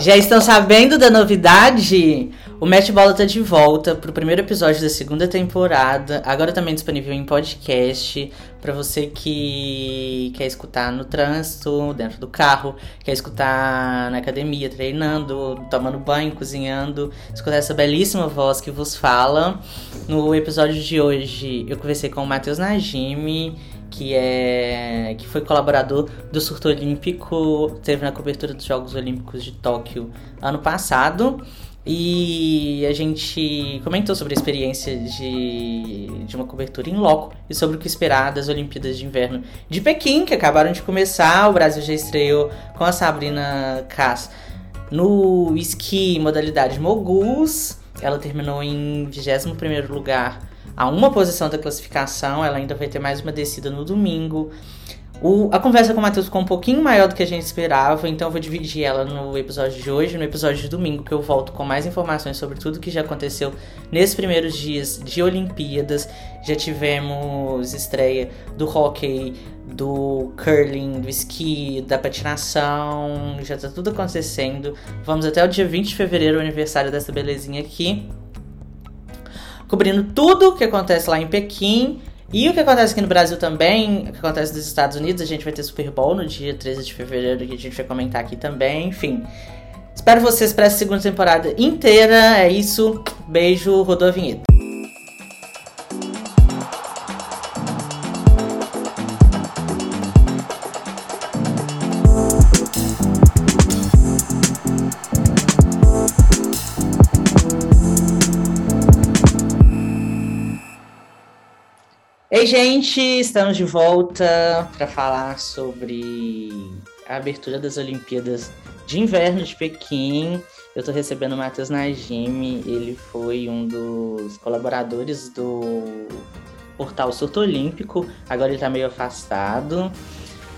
Já estão sabendo da novidade? O Match Bola tá de volta pro primeiro episódio da segunda temporada, agora também disponível em podcast para você que quer escutar no trânsito, dentro do carro, quer escutar na academia, treinando, tomando banho, cozinhando, escutar essa belíssima voz que vos fala. No episódio de hoje, eu conversei com o Matheus Najimi, que é que foi colaborador do Surto Olímpico, teve na cobertura dos Jogos Olímpicos de Tóquio ano passado. E a gente comentou sobre a experiência de, de uma cobertura em loco e sobre o que esperar das Olimpíadas de Inverno de Pequim, que acabaram de começar. O Brasil já estreou com a Sabrina Cass no esqui modalidade moguls. Ela terminou em 21 lugar a uma posição da classificação. Ela ainda vai ter mais uma descida no domingo. O, a conversa com o Matheus ficou um pouquinho maior do que a gente esperava, então eu vou dividir ela no episódio de hoje, no episódio de domingo, que eu volto com mais informações sobre tudo que já aconteceu nesses primeiros dias de Olimpíadas. Já tivemos estreia do hockey, do curling, do esqui, da patinação, já tá tudo acontecendo. Vamos até o dia 20 de fevereiro, o aniversário dessa belezinha aqui. Cobrindo tudo o que acontece lá em Pequim e o que acontece aqui no Brasil também, o que acontece nos Estados Unidos, a gente vai ter Super Bowl no dia 13 de fevereiro, que a gente vai comentar aqui também, enfim. Espero vocês para essa segunda temporada inteira. É isso. Beijo, rodou a vinheta. Oi, gente, estamos de volta para falar sobre a abertura das Olimpíadas de Inverno de Pequim. Eu estou recebendo o Matheus Najimi, ele foi um dos colaboradores do portal Surto Olímpico, agora ele está meio afastado,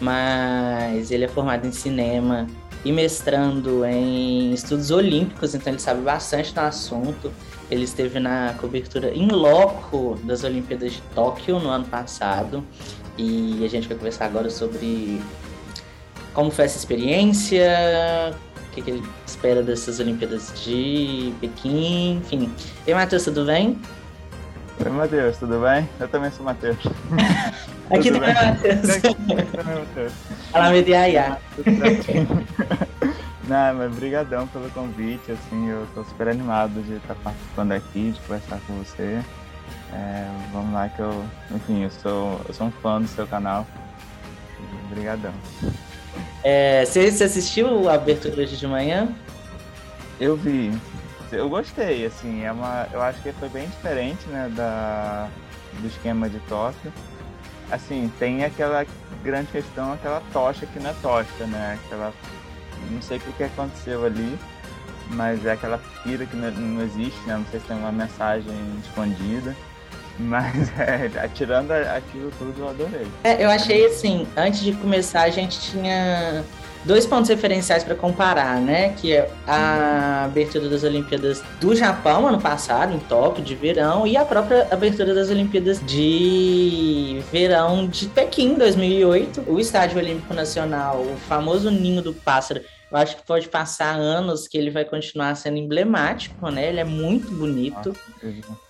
mas ele é formado em cinema e mestrando em estudos olímpicos, então ele sabe bastante do assunto. Ele esteve na cobertura em loco das Olimpíadas de Tóquio no ano passado. E a gente vai conversar agora sobre como foi essa experiência, o que, que ele espera dessas Olimpíadas de Pequim, enfim. E Matheus, tudo bem? Oi, Matheus, tudo bem? Eu também sou Matheus. Aqui também é Matheus. Aqui também é Matheus. Fala, Mediaiá. Não, mas brigadão pelo convite, assim, eu tô super animado de estar participando aqui, de conversar com você. É, vamos lá que eu, enfim, eu sou, eu sou um fã do seu canal. Obrigadão. É, você, você assistiu a abertura hoje de manhã? Eu vi. Eu gostei, assim, é uma. Eu acho que foi bem diferente, né, da, do esquema de Tóquio. Assim, tem aquela grande questão, aquela tocha que não é tocha, né? Aquela não sei o que aconteceu ali, mas é aquela pira que não, existe, né? Não sei se tem uma mensagem escondida. Mas é, atirando aquilo tudo, eu adorei. É, eu achei assim, antes de começar, a gente tinha dois pontos referenciais para comparar, né? Que é a abertura das Olimpíadas do Japão ano passado, em Tóquio, de verão, e a própria abertura das Olimpíadas de verão de Pequim, 2008. O Estádio Olímpico Nacional, o famoso Ninho do Pássaro, eu acho que pode passar anos que ele vai continuar sendo emblemático, né? Ele é muito bonito.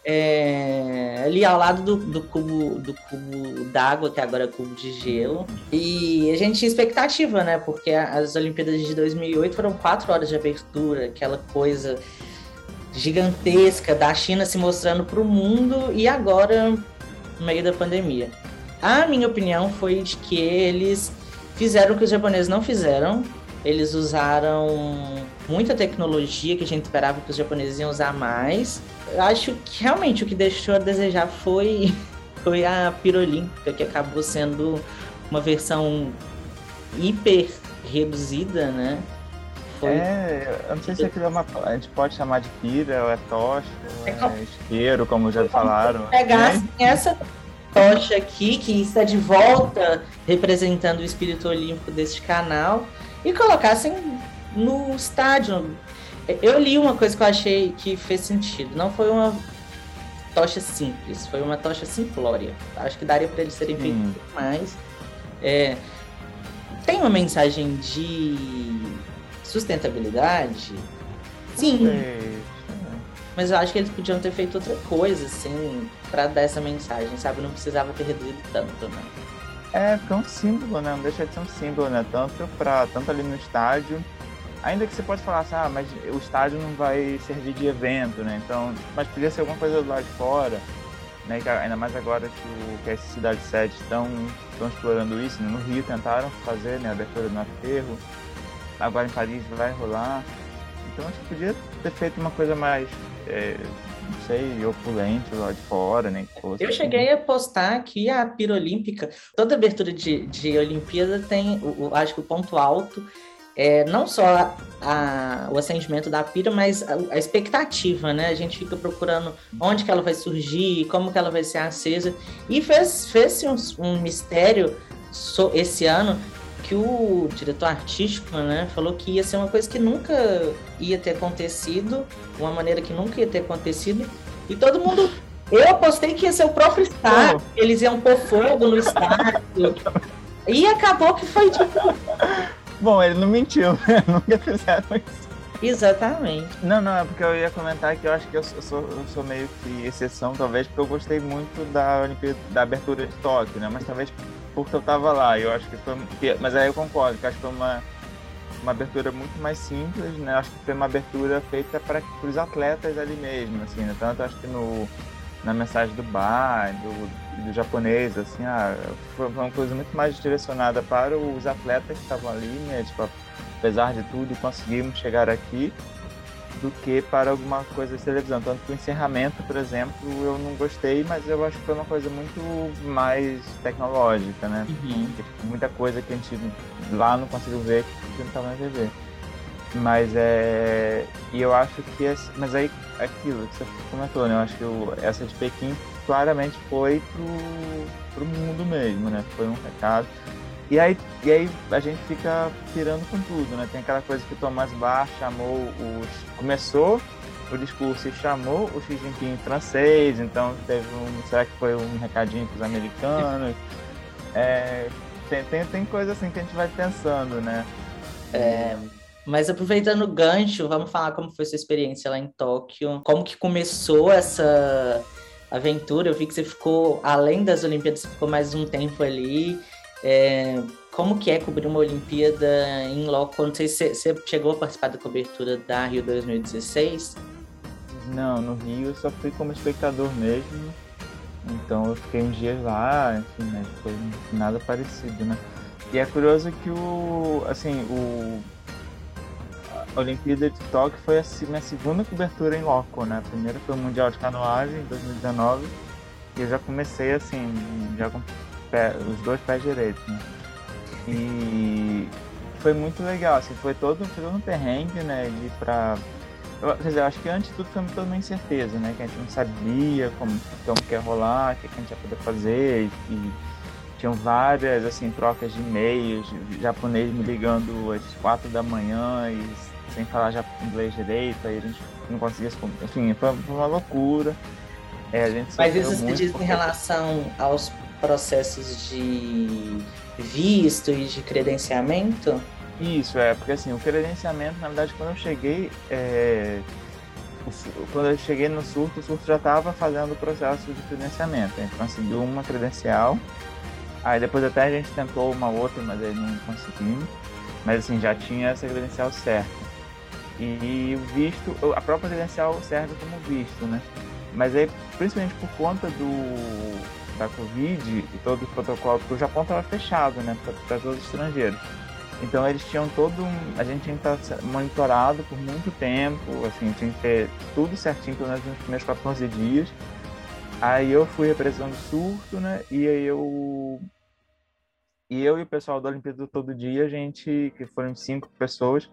É, ali ao lado do, do cubo do cubo d'água, que agora é cubo de gelo. E a gente tinha expectativa, né? Porque as Olimpíadas de 2008 foram quatro horas de abertura, aquela coisa gigantesca da China se mostrando para o mundo e agora no meio da pandemia. A minha opinião foi de que eles fizeram o que os japoneses não fizeram, eles usaram muita tecnologia que a gente esperava que os japoneses iam usar mais. Eu acho que realmente o que deixou a desejar foi, foi a Pirolímpica, que acabou sendo uma versão hiper reduzida, né? Foi... É, eu não sei se aquilo é uma. A gente pode chamar de pira, ou é tocha, ou é, é isqueiro, como já falaram. Pegar né? essa tocha aqui, que está de volta representando o espírito olímpico deste canal, e colocassem no estádio. Eu li uma coisa que eu achei que fez sentido. Não foi uma tocha simples, foi uma tocha simplória. Acho que daria para eles serem feitos mais. É, tem uma mensagem de sustentabilidade, sim. Mas eu acho que eles podiam ter feito outra coisa, assim, para dar essa mensagem, sabe? Não precisava ter reduzido tanto, né? É, porque é um símbolo, né? Não deixa de ser um símbolo, né? Tanto, pra, tanto ali no estádio. Ainda que você pode falar assim, ah, mas o estádio não vai servir de evento, né? Então, mas podia ser alguma coisa do lado de fora, né? Ainda mais agora que, que as cidades sede estão, estão explorando isso, né? No Rio tentaram fazer, né? A abertura do aterro. Agora em Paris vai rolar. Então acho que podia ter feito uma coisa mais é, não sei, opulente lá de fora, nem que fosse. Eu cheguei a postar que a pira olímpica, toda abertura de, de Olimpíada tem, o, o, acho que o ponto alto é não só a, o acendimento da pira, mas a, a, expectativa, né? A gente fica procurando onde que ela vai surgir, como que ela vai ser acesa. E fez, fez um, um mistério so, esse ano que o diretor artístico, né, falou que ia ser uma coisa que nunca ia ter acontecido, uma maneira que nunca ia ter acontecido, e todo mundo. Eu apostei que ia ser o próprio estádio, oh. eles iam pôr fogo no estádio. e acabou que foi tipo. Bom, ele não mentiu, né? Nunca fizeram isso. Exatamente. Não, não, é porque eu ia comentar que eu acho que eu sou, eu sou meio que exceção, talvez, porque eu gostei muito da Olimpíada, da abertura de Tóquio, né? Mas talvez porque eu tava lá. Eu acho que foi. Mas aí eu concordo, que acho que foi uma, uma abertura muito mais simples, né? Acho que foi uma abertura feita para os atletas ali mesmo, assim, né? Tanto acho que no, na mensagem do bar, do, do japonês, assim, ah, foi uma coisa muito mais direcionada para os atletas que estavam ali, né? Tipo, apesar de tudo, conseguimos chegar aqui do que para alguma coisa de televisão. Tanto que o encerramento, por exemplo, eu não gostei, mas eu acho que foi uma coisa muito mais tecnológica, né? Uhum. Muita coisa que a gente lá não conseguiu ver que não estava na TV. Mas é. E eu acho que. Esse... Mas aí, aquilo que você comentou, né? Eu acho que o... essa de Pequim claramente foi pro, pro mundo mesmo, né? Foi um recado. E aí, e aí a gente fica tirando com tudo, né? Tem aquela coisa que o Thomas Bach chamou os. começou o discurso e chamou o Xi Jinping francês, então teve um. Será que foi um recadinho para os americanos? É, tem, tem, tem coisa assim que a gente vai pensando, né? É, mas aproveitando o gancho, vamos falar como foi sua experiência lá em Tóquio. Como que começou essa aventura? Eu vi que você ficou, além das Olimpíadas, você ficou mais um tempo ali. É, como que é cobrir uma Olimpíada em loco? Quando você, você chegou a participar da cobertura da Rio 2016? Não, no Rio eu só fui como espectador mesmo. Então eu fiquei uns dias lá, enfim, né? Foi nada parecido, né? E é curioso que o. assim, o. A Olimpíada de Tóquio foi a minha segunda cobertura em loco, né? A primeira foi o Mundial de Canoagem em 2019. E eu já comecei assim, já os dois pés direitos, né? E foi muito legal, assim, foi todo, foi todo um perrengue, né? De pra. Eu, quer dizer, eu acho que antes de tudo foi toda uma incerteza, né? Que a gente não sabia como, como que ia rolar, o que, a gente ia poder fazer. E, e tinham várias, assim, trocas de e-mails, japonês me ligando às quatro da manhã e sem falar já inglês direito, aí a gente não conseguia se Enfim, foi, foi uma loucura. É, a gente Mas isso se diz porque... em relação aos processos de visto e de credenciamento? Isso, é, porque assim, o credenciamento, na verdade, quando eu cheguei, é, quando eu cheguei no surto, o surto já estava fazendo o processo de credenciamento. A gente conseguiu uma credencial, aí depois até a gente tentou uma outra, mas aí não conseguimos. Mas assim, já tinha essa credencial certa. E o visto, a própria credencial serve como visto, né? Mas aí, principalmente por conta do, da Covid e todo o protocolo, porque o Japão estava fechado, né, para todos os estrangeiros. Então eles tinham todo um. A gente tinha que estar monitorado por muito tempo, assim, tinha que ter tudo certinho, pelo menos nos primeiros 14 dias. Aí eu fui representando surto, né? E aí eu. E eu e o pessoal da Olimpíada Todo Dia, a gente, que foram cinco pessoas,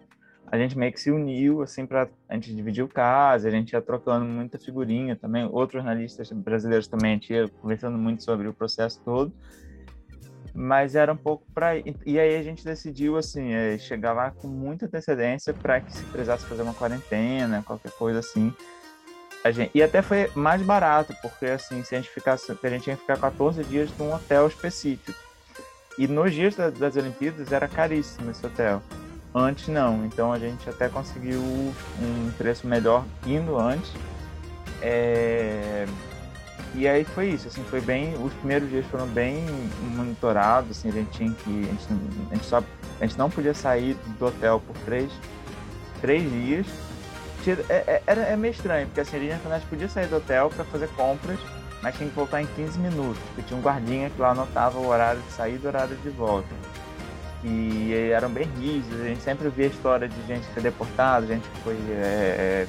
a gente meio que se uniu, assim, para a gente dividir o caso, a gente ia trocando muita figurinha também, outros analistas brasileiros também, a gente ia conversando muito sobre o processo todo, mas era um pouco para e aí a gente decidiu assim é, chegar lá com muita antecedência para que se precisasse fazer uma quarentena qualquer coisa assim. A gente e até foi mais barato porque assim se a gente ficasse a gente que ficar 14 dias num hotel específico. E nos dias das Olimpíadas era caríssimo esse hotel Antes não, então a gente até conseguiu um preço melhor indo antes. É... E aí foi isso, assim, foi bem. Os primeiros dias foram bem monitorados, assim, a gente tinha que. A gente, a gente, só, a gente não podia sair do hotel por três, três dias. É, é, era, é meio estranho, porque assim, a gente podia sair do hotel para fazer compras, mas tinha que voltar em 15 minutos, porque tinha um guardinha que lá anotava o horário de saída e o horário de volta e eram bem rígidos. A gente sempre via história de gente que foi deportada, gente que foi. É,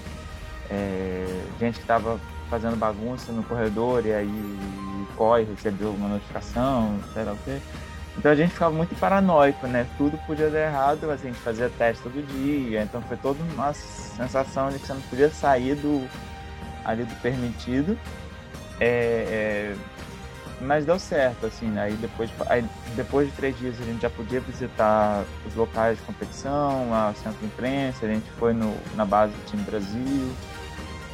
é, é gente que estava fazendo bagunça no corredor e aí corre, recebeu uma notificação, sei lá o quê. Então a gente ficava muito paranoico, né? Tudo podia dar errado, mas a gente fazia teste todo dia, então foi toda uma sensação de que você não podia sair do, ali do permitido. É, é, mas deu certo, assim, né? Aí depois, aí depois de três dias a gente já podia visitar os locais de competição, a centro de imprensa, a gente foi no, na base do time Brasil.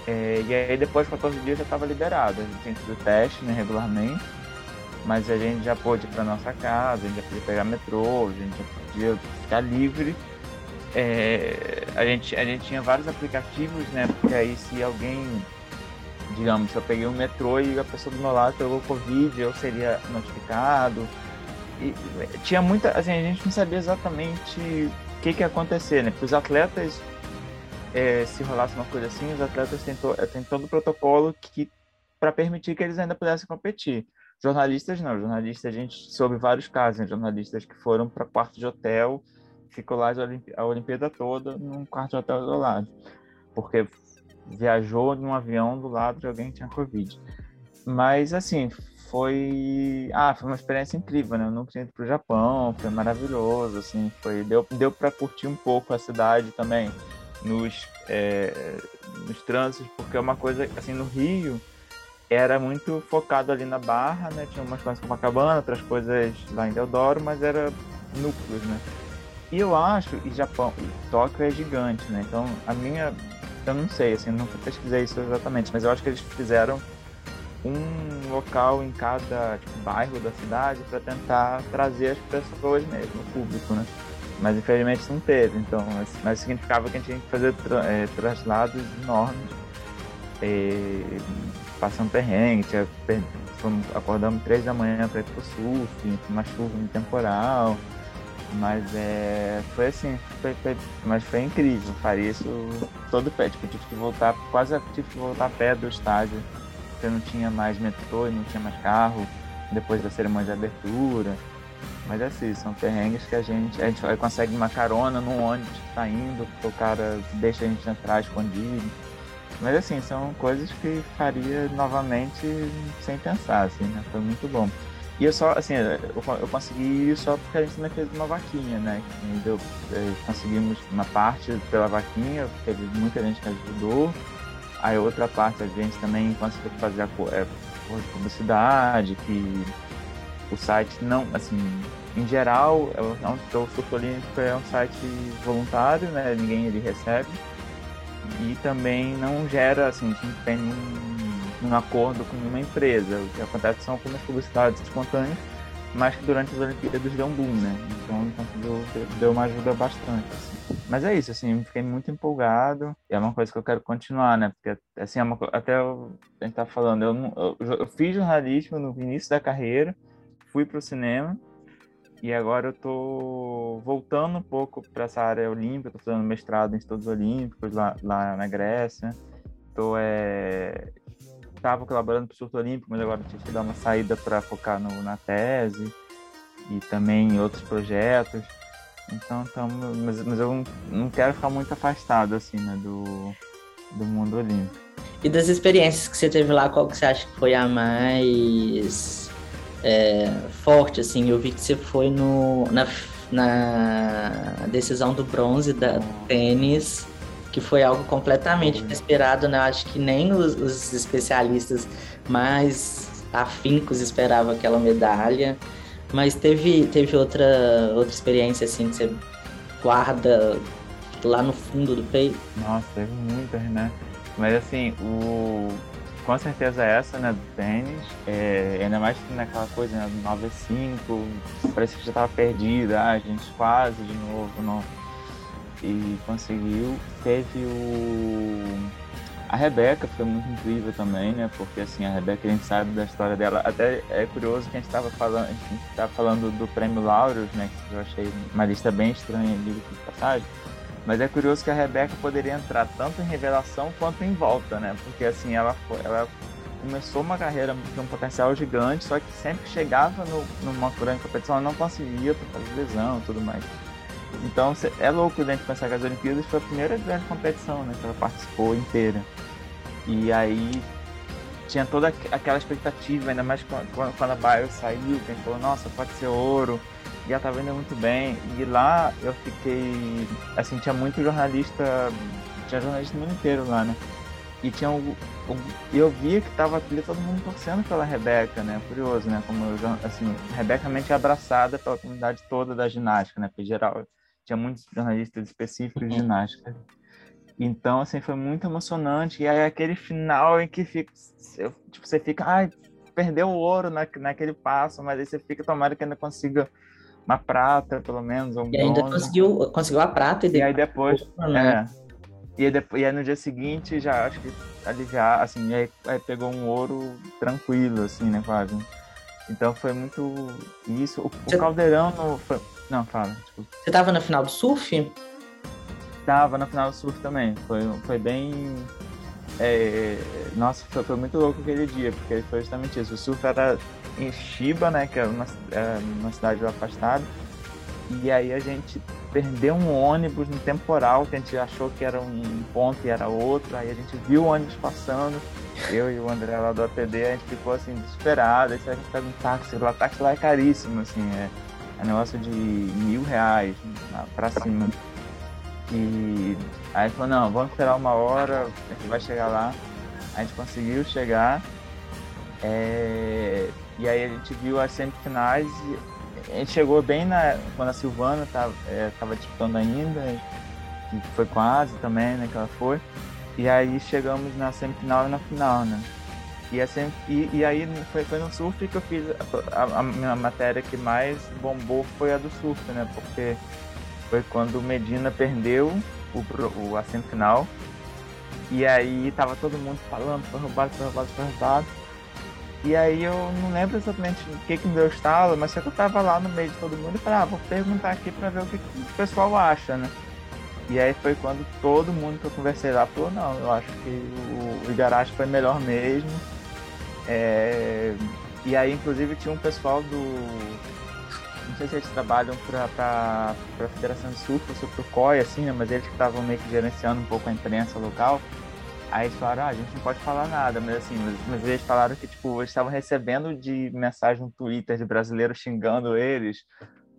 É, e aí depois de 14 dias já estava liberado. A gente tinha que teste né, regularmente, mas a gente já pôde ir para nossa casa, a gente já podia pegar metrô, a gente já podia ficar livre. É, a, gente, a gente tinha vários aplicativos, né? Porque aí se alguém digamos, se eu peguei um metrô e a pessoa do meu lado pegou Covid, eu seria notificado. E tinha muita, assim, a gente não sabia exatamente o que, que ia acontecer, né? Porque os atletas, é, se rolasse uma coisa assim, os atletas têm, to, têm todo o protocolo que para permitir que eles ainda pudessem competir. Jornalistas não, jornalistas a gente soube vários casos, né? jornalistas que foram para quarto de hotel, ficou lá a Olimpíada toda num quarto de hotel isolado, porque viajou num avião do lado de alguém que tinha Covid. Mas, assim, foi... Ah, foi uma experiência incrível, né? Eu nunca tinha ido pro Japão, foi maravilhoso, assim, foi... Deu, deu para curtir um pouco a cidade também, nos, é, nos trânsitos, porque é uma coisa, assim, no Rio era muito focado ali na Barra, né? Tinha umas coisas como Copacabana, outras coisas lá em Deodoro, mas era núcleos, né? E eu acho, e Japão, e Tóquio é gigante, né? Então, a minha eu não sei, assim, nunca pesquisei isso exatamente, mas eu acho que eles fizeram um local em cada tipo, bairro da cidade para tentar trazer as pessoas mesmo, o público, né? Mas infelizmente não teve, então, mas significava que a gente tinha que fazer tra é, traslados enormes, e, passando perrengue, tinha, fomos, acordamos três da manhã para ir pro surf, uma chuva no temporal, mas é, foi assim, foi, foi, mas foi incrível. Faria isso todo pé. Tipo, tive que voltar, quase tive que voltar a pé do estádio, porque não tinha mais metrô e não tinha mais carro depois da cerimônia de abertura. Mas é assim, são perrengues que a gente, a gente consegue uma carona num ônibus que tá indo, o cara deixa a gente entrar escondido. Mas assim, são coisas que faria novamente sem pensar, assim, né? Foi muito bom. E eu só, assim, eu, eu consegui só porque a gente também fez uma vaquinha, né? Deu, é, conseguimos uma parte pela vaquinha, teve muita gente que ajudou. Aí outra parte a gente também conseguiu fazer a é, publicidade, que o site não, assim, em geral, é o Surto Olímpico é um site voluntário, né? Ninguém ele recebe. E também não gera, assim, a gente tem um acordo com uma empresa. O que acontece são algumas publicidades espontâneas, mas que durante as Olimpíadas deu um boom, né? Então conseguiu, deu uma ajuda bastante. Assim. Mas é isso, assim, fiquei muito empolgado. É uma coisa que eu quero continuar, né? Porque, assim, é uma, até a gente tá falando, eu, eu, eu fiz jornalismo no início da carreira, fui para o cinema, e agora eu tô voltando um pouco para essa área olímpica, tô fazendo mestrado em estudos olímpicos lá, lá na Grécia. Tô é, estava colaborando para o Surto Olímpico, mas agora tive que dar uma saída para focar no, na tese e também em outros projetos. Então, então mas, mas eu não quero ficar muito afastado assim, né, do, do mundo olímpico. E das experiências que você teve lá, qual que você acha que foi a mais é, forte, assim? Eu vi que você foi no, na, na decisão do bronze da tênis que foi algo completamente inesperado, né? Acho que nem os, os especialistas mais afincos esperavam aquela medalha. Mas teve, teve outra, outra experiência assim que você guarda lá no fundo do peito? Nossa, teve muitas, né? Mas assim, o... com certeza essa, né, do tênis, é... ainda mais naquela coisa, né, do 9 5, parece que já tava perdida, ah, a gente quase de novo, não e conseguiu. Teve o. A Rebeca foi muito incrível também, né? Porque assim, a Rebeca a gente sabe da história dela. Até é curioso que a gente estava falando, a gente estava falando do prêmio Laureus, né? Que eu achei uma lista bem estranha ali de passagem. Mas é curioso que a Rebeca poderia entrar tanto em revelação quanto em volta, né? Porque assim, ela, foi, ela começou uma carreira de um potencial gigante, só que sempre que chegava no, numa grande competição ela não conseguia por causa de lesão e tudo mais. Então é louco gente pensar que as Olimpíadas foi a primeira grande competição né, que ela participou inteira. E aí tinha toda aquela expectativa, ainda mais quando, a Bio saiu, que a gente falou, nossa, pode ser ouro, e ela tava indo muito bem. E lá eu fiquei. Assim, tinha muito jornalista. Tinha jornalista no mundo inteiro lá, né? E tinha um, um, eu via que tava ali todo mundo torcendo pela Rebeca, né? Curioso, né? Como eu, assim, Rebeca mente abraçada pela comunidade toda da ginástica, né? Porque geral tinha muitos jornalistas específicos de ginástica. Então, assim, foi muito emocionante. E aí aquele final em que fica, tipo, você fica, ai, perdeu o ouro na, naquele passo, mas aí você fica tomara que ainda consiga uma prata, pelo menos, um E ainda conseguiu, conseguiu a prata e, e aí depois, né? é, e aí, depois, e aí no dia seguinte já acho que aliviar, assim, aí, aí pegou um ouro tranquilo, assim, né, quase. Então foi muito isso. O, Você... o Caldeirão no, foi... Não, fala. Desculpa. Você tava na final do surf? Tava na final do surf também. Foi, foi bem. É... Nossa, foi, foi, muito louco aquele dia, porque foi justamente isso. O surf era em Chiba, né? Que é uma, é uma cidade afastada. E aí a gente perdeu um ônibus no temporal, que a gente achou que era um ponto e era outro. Aí a gente viu o ônibus passando, eu e o André lá do APD, a gente ficou assim, desesperado. Aí a gente pega um táxi, o táxi lá é caríssimo, assim, é, é negócio de mil reais pra cima. E aí falou, não, vamos esperar uma hora, a gente vai chegar lá. A gente conseguiu chegar. É... E aí a gente viu as semifinais a gente chegou bem na, quando a Silvana estava é, tava disputando ainda, que foi quase também, né, que ela foi. E aí chegamos na semifinal e na final, né? E, e, e aí foi, foi no surf que eu fiz a, a, a, minha matéria que mais bombou foi a do surf, né? Porque foi quando o Medina perdeu o, o, a semifinal. E aí tava todo mundo falando, foi roubado, foi roubado, foi roubado. E aí eu não lembro exatamente o que, que me deu estalo, mas só que eu tava lá no meio de todo mundo e falei, ah, vou perguntar aqui pra ver o que, que o pessoal acha, né? E aí foi quando todo mundo que eu conversei lá falou, não, eu acho que o, o Igarashi foi melhor mesmo. É... E aí inclusive tinha um pessoal do. Não sei se eles trabalham pra, pra, pra Federação de Surf ou pro COI, assim, né? Mas eles que estavam meio que gerenciando um pouco a imprensa local. Aí eles falaram, ah, a gente não pode falar nada, mas assim, mas, mas eles falaram que, tipo, eles estavam recebendo de mensagem no Twitter de brasileiros xingando eles.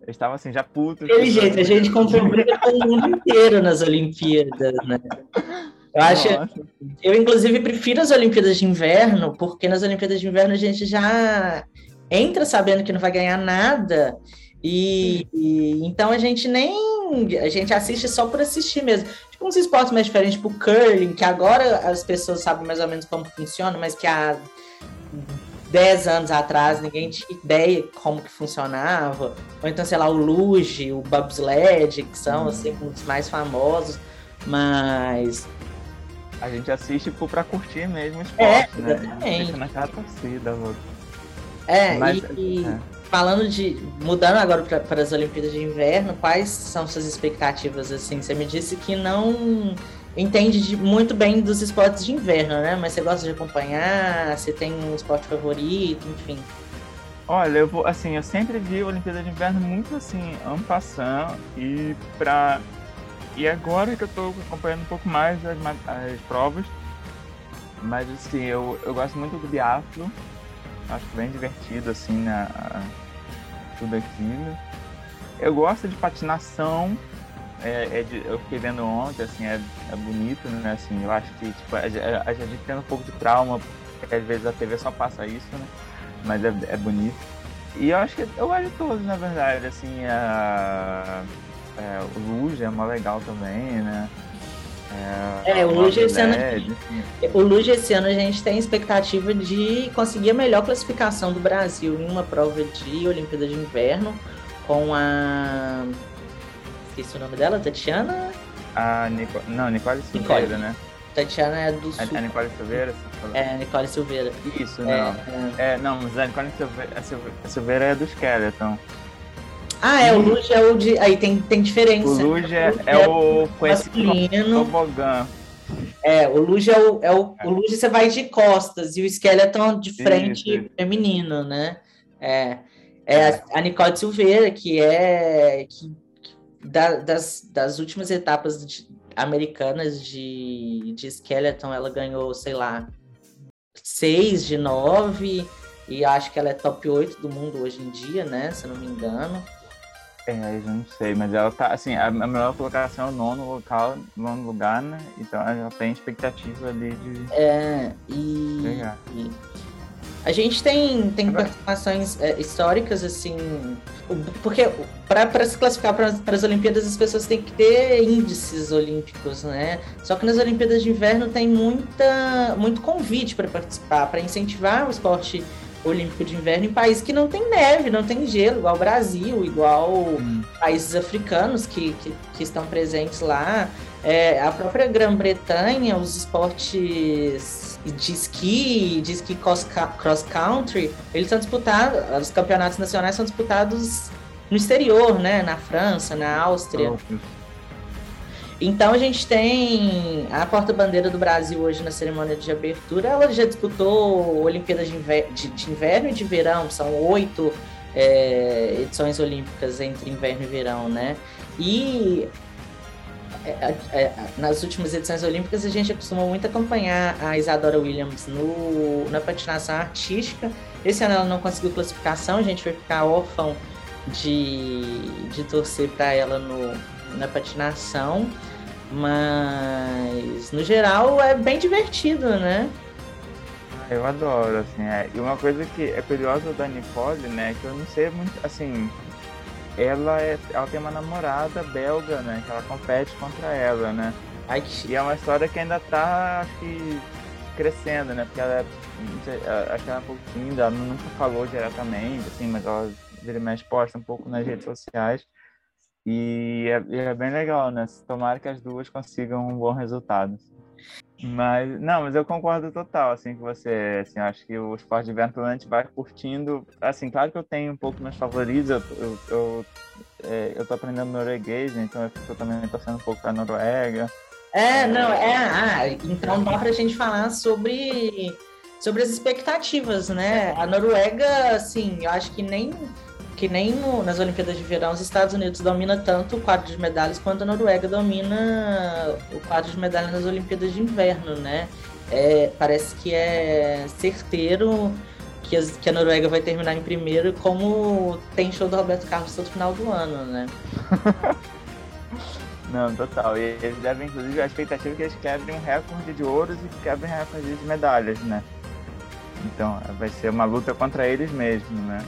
Eles estavam assim, já putos. Aquele jeito, a gente comprou briga com o mundo inteiro nas Olimpíadas, né? Eu acho. Eu, inclusive, prefiro as Olimpíadas de Inverno, porque nas Olimpíadas de Inverno a gente já entra sabendo que não vai ganhar nada. E, e, então a gente nem a gente assiste só por assistir mesmo. Tipo uns esportes mais diferentes, tipo curling, que agora as pessoas sabem mais ou menos como funciona, mas que há 10 anos atrás ninguém tinha ideia como que funcionava. Ou então, sei lá, o luge, o bobsled, que são hum. assim os mais famosos, mas a gente assiste para curtir mesmo o esporte, é, exatamente. né? Naquela torcida, É, Mas, e, é falando de. Mudando agora para as Olimpíadas de Inverno, quais são suas expectativas? Assim, você me disse que não entende de, muito bem dos esportes de inverno, né? Mas você gosta de acompanhar? Você tem um esporte favorito, enfim? Olha, eu vou, assim, eu sempre vi a Olimpíada de Inverno muito assim, ano passando e para e agora que eu estou acompanhando um pouco mais as, as provas, mas assim, eu, eu gosto muito do biatlo, Acho bem divertido, assim, né? tudo aquilo. Eu gosto de patinação. É, é de, eu fiquei vendo ontem, assim, é, é bonito, né? Assim, eu acho que tipo, a, a, a gente tem um pouco de trauma, porque às vezes a TV só passa isso, né? Mas é, é bonito. E eu acho que eu de todos, na verdade, assim, a, é, o Luge é mó legal também, né? É, é o Luge esse ano. O Luge esse ano a gente tem expectativa de conseguir a melhor classificação do Brasil em uma prova de Olimpíada de Inverno com a. Esqueci o nome dela, Tatiana? A Nico... Não, Nicole Silveira, Nicole. né? Tatiana é do Sul. A, Nicole Silveira? É, Nicole Silveira. Isso, não. É, é... é não, mas a Nicole Silveira, a Silveira é do Skeleton. Ah, é, o Luge é o de. Aí tem, tem diferença. O Luge é, é, é, o esse tobogã. É, o Luge é o, é o, é. o Luge você vai de costas e o Skeleton de frente isso, feminino, né? É, é a, a Nicole Silveira, que é que, da, das, das últimas etapas de, americanas de, de Skeleton, ela ganhou, sei lá, seis de nove e acho que ela é top 8 do mundo hoje em dia, né? Se eu não me engano. É, eu não sei, mas ela tá, assim, a, melhor colocação é o nono local, nono lugar, né? Então ela tem expectativa ali de. É, e. e a gente tem, tem participações é, históricas, assim. Porque para se classificar para as Olimpíadas, as pessoas têm que ter índices olímpicos, né? Só que nas Olimpíadas de Inverno tem muita, muito convite para participar, para incentivar o esporte olímpico de inverno em países que não tem neve, não tem gelo, igual o Brasil, igual hum. países africanos que, que, que, estão presentes lá. É, a própria Grã-Bretanha, os esportes de esqui, de esqui cross country, eles são disputados, os campeonatos nacionais são disputados no exterior, né? Na França, na Áustria. Oh, então a gente tem a porta-bandeira do Brasil hoje na cerimônia de abertura. Ela já disputou Olimpíadas de, inver de, de inverno e de verão, são oito é, edições olímpicas entre inverno e verão, né? E nas últimas edições olímpicas a gente acostumou muito acompanhar a Isadora Williams no, na patinação artística. Esse ano ela não conseguiu classificação, a gente vai ficar órfão de, de torcer para ela no, na patinação. Mas no geral é bem divertido, né? Eu adoro, assim, é. E uma coisa que é curiosa da Nicole, né, que eu não sei muito, assim, ela, é, ela tem uma namorada belga, né, que ela compete contra ela, né. Ai, que... E é uma história que ainda tá, acho que, crescendo, né, porque ela é, acho que ela é um pouco tímida, ela nunca falou diretamente, assim, mas ela vira mais posta um pouco nas redes sociais. E é, é, bem legal, né? Tomara que as duas consigam um bom resultado. Mas, não, mas eu concordo total, assim, com você, assim, acho que o esporte de ventulante vai curtindo, assim, claro que eu tenho um pouco meus favoritos, eu, eu, eu, é, eu tô aprendendo norueguês, então eu tô também torcendo um pouco pra Noruega. É, não, é, ah, então dá pra gente falar sobre, sobre as expectativas, né? A Noruega, assim, eu acho que nem que nem no, nas Olimpíadas de Verão os Estados Unidos domina tanto o quadro de medalhas quanto a Noruega domina o quadro de medalhas nas Olimpíadas de Inverno, né? É, parece que é certeiro que, as, que, a Noruega vai terminar em primeiro, como tem show do Roberto Carlos todo final do ano, né? Não, total. E eles devem, inclusive, a expectativa é que eles quebrem um recorde de ouros e quebrem recorde de medalhas, né? Então, vai ser uma luta contra eles mesmo, né?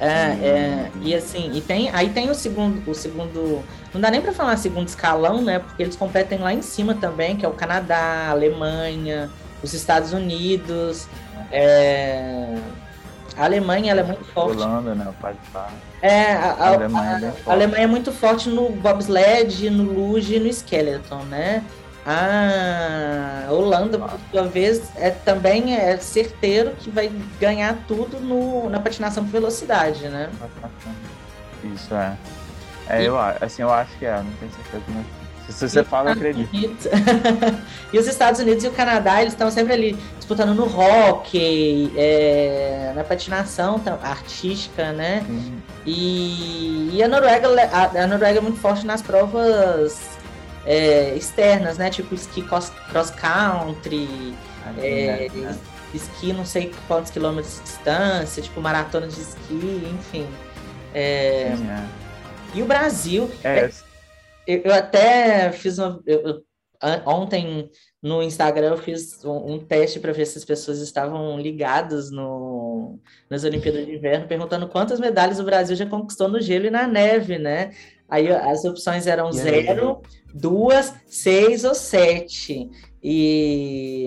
É, é, e assim, e tem, aí tem o segundo, o segundo, não dá nem para falar segundo escalão, né? Porque eles competem lá em cima também, que é o Canadá, Alemanha, os Estados Unidos, é, a Alemanha ela é muito forte. Holanda, né? É, a, a, a, Alemanha, é a Alemanha é muito forte no bobsled, no luge e no skeleton, né? A Holanda, por sua vez, é, também é certeiro que vai ganhar tudo no, na patinação por velocidade, né? Isso é. É, e... eu, assim, eu acho que é, não tenho certeza. Mas se você fala, eu acredito. e os Estados Unidos e o Canadá, eles estão sempre ali disputando no hockey, é, na patinação artística, né? E, e, a Noruega, a, a Noruega é muito forte nas provas é, externas, né? Tipo esqui cross, country, é, né? esqui não sei quantos quilômetros de distância, tipo maratona de esqui, enfim. É, é. E o Brasil. É. Eu, eu, até fiz uma. Eu, ontem no Instagram eu fiz um, um teste para ver se as pessoas estavam ligadas no, nas Olimpíadas de Inverno, perguntando quantas medalhas o Brasil já conquistou no gelo e na neve, né? Aí as opções eram e zero, aí? duas, seis ou sete. E